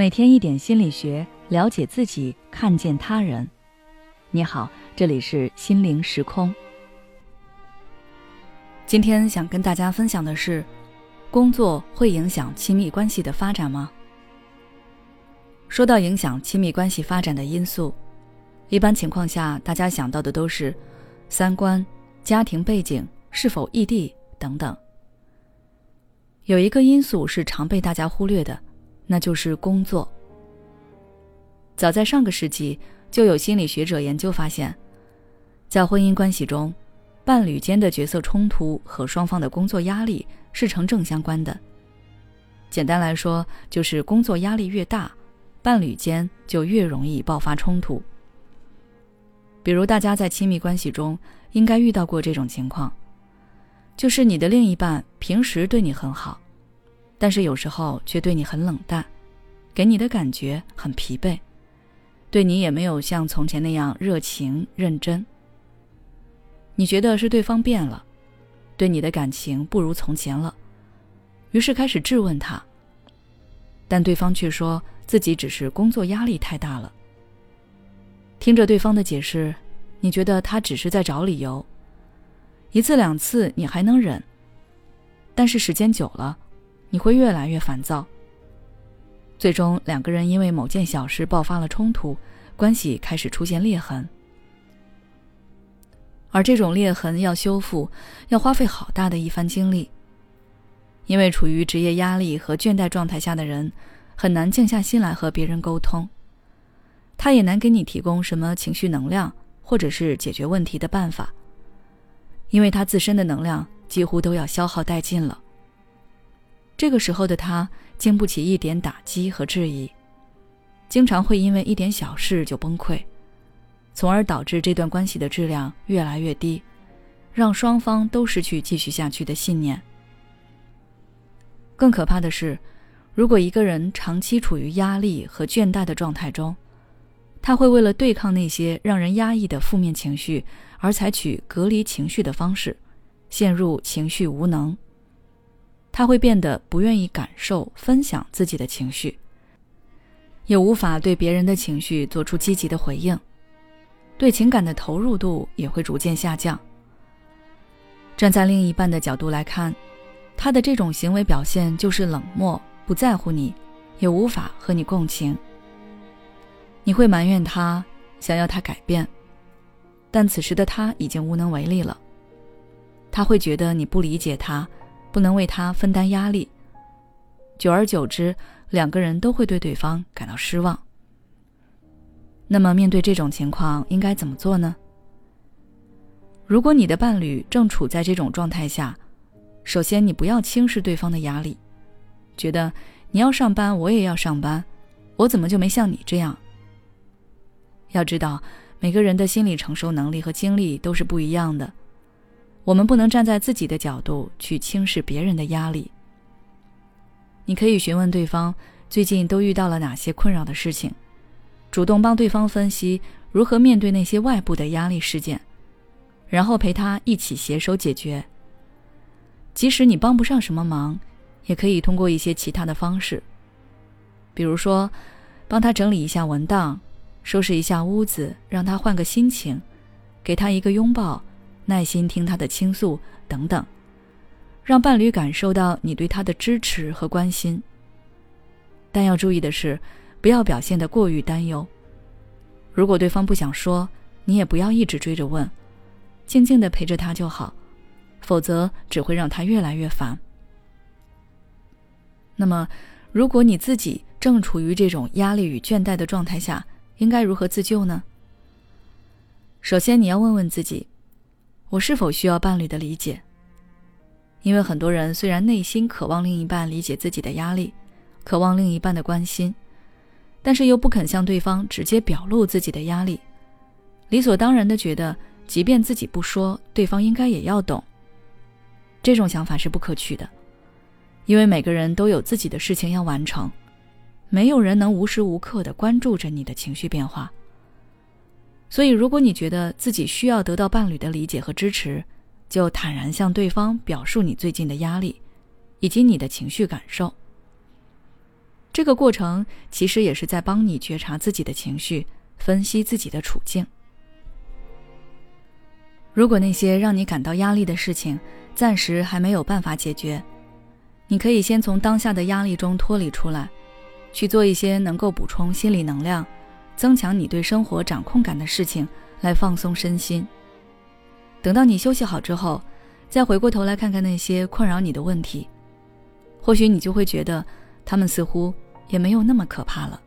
每天一点心理学，了解自己，看见他人。你好，这里是心灵时空。今天想跟大家分享的是，工作会影响亲密关系的发展吗？说到影响亲密关系发展的因素，一般情况下，大家想到的都是三观、家庭背景、是否异地等等。有一个因素是常被大家忽略的。那就是工作。早在上个世纪，就有心理学者研究发现，在婚姻关系中，伴侣间的角色冲突和双方的工作压力是成正相关的。简单来说，就是工作压力越大，伴侣间就越容易爆发冲突。比如，大家在亲密关系中应该遇到过这种情况，就是你的另一半平时对你很好。但是有时候却对你很冷淡，给你的感觉很疲惫，对你也没有像从前那样热情认真。你觉得是对方变了，对你的感情不如从前了，于是开始质问他。但对方却说自己只是工作压力太大了。听着对方的解释，你觉得他只是在找理由，一次两次你还能忍，但是时间久了。你会越来越烦躁，最终两个人因为某件小事爆发了冲突，关系开始出现裂痕。而这种裂痕要修复，要花费好大的一番精力。因为处于职业压力和倦怠状态下的人，很难静下心来和别人沟通，他也难给你提供什么情绪能量，或者是解决问题的办法，因为他自身的能量几乎都要消耗殆尽了。这个时候的他经不起一点打击和质疑，经常会因为一点小事就崩溃，从而导致这段关系的质量越来越低，让双方都失去继续下去的信念。更可怕的是，如果一个人长期处于压力和倦怠的状态中，他会为了对抗那些让人压抑的负面情绪而采取隔离情绪的方式，陷入情绪无能。他会变得不愿意感受、分享自己的情绪，也无法对别人的情绪做出积极的回应，对情感的投入度也会逐渐下降。站在另一半的角度来看，他的这种行为表现就是冷漠、不在乎你，也无法和你共情。你会埋怨他，想要他改变，但此时的他已经无能为力了。他会觉得你不理解他。不能为他分担压力，久而久之，两个人都会对对方感到失望。那么，面对这种情况，应该怎么做呢？如果你的伴侣正处在这种状态下，首先你不要轻视对方的压力，觉得你要上班，我也要上班，我怎么就没像你这样？要知道，每个人的心理承受能力和精力都是不一样的。我们不能站在自己的角度去轻视别人的压力。你可以询问对方最近都遇到了哪些困扰的事情，主动帮对方分析如何面对那些外部的压力事件，然后陪他一起携手解决。即使你帮不上什么忙，也可以通过一些其他的方式，比如说帮他整理一下文档，收拾一下屋子，让他换个心情，给他一个拥抱。耐心听他的倾诉等等，让伴侣感受到你对他的支持和关心。但要注意的是，不要表现得过于担忧。如果对方不想说，你也不要一直追着问，静静的陪着他就好，否则只会让他越来越烦。那么，如果你自己正处于这种压力与倦怠的状态下，应该如何自救呢？首先，你要问问自己。我是否需要伴侣的理解？因为很多人虽然内心渴望另一半理解自己的压力，渴望另一半的关心，但是又不肯向对方直接表露自己的压力，理所当然的觉得，即便自己不说，对方应该也要懂。这种想法是不可取的，因为每个人都有自己的事情要完成，没有人能无时无刻的关注着你的情绪变化。所以，如果你觉得自己需要得到伴侣的理解和支持，就坦然向对方表述你最近的压力，以及你的情绪感受。这个过程其实也是在帮你觉察自己的情绪，分析自己的处境。如果那些让你感到压力的事情暂时还没有办法解决，你可以先从当下的压力中脱离出来，去做一些能够补充心理能量、增强你对生活掌控感的事情，来放松身心。等到你休息好之后，再回过头来看看那些困扰你的问题，或许你就会觉得他们似乎也没有那么可怕了。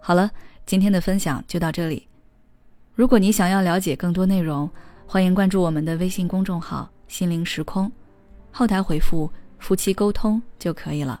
好了，今天的分享就到这里。如果你想要了解更多内容，欢迎关注我们的微信公众号“心灵时空”，后台回复“夫妻沟通”就可以了。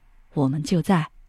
我们就在。